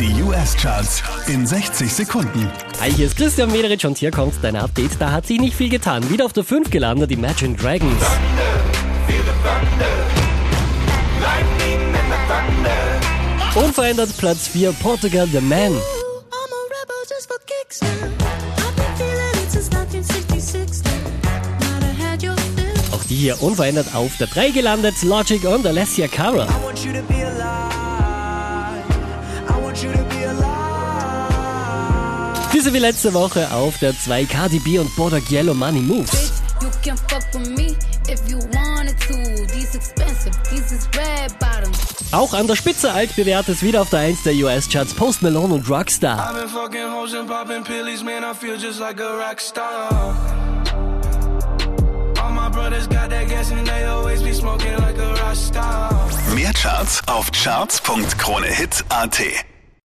Die US-Charts in 60 Sekunden. Hi, hier ist Christian Mederich und hier kommt dein Update. Da hat sich nicht viel getan. Wieder auf der 5 gelandet, Imagine Dragons. Unverändert Platz 4, Portugal The Man. I'm a rebel just for kicks now. I've been feeling it since 1966 now. Might have had your fill. Auch die hier unverändert auf der 3 gelandet, Logic und Alessia Cara. Diese wie letzte Woche auf der 2 Cardi B und Bodak Yellow Money Moves. Auch an der Spitze altbewährtes wieder auf der 1 der US-Charts Post Malone und Rockstar. Mehr Charts auf charts.kronehit.at.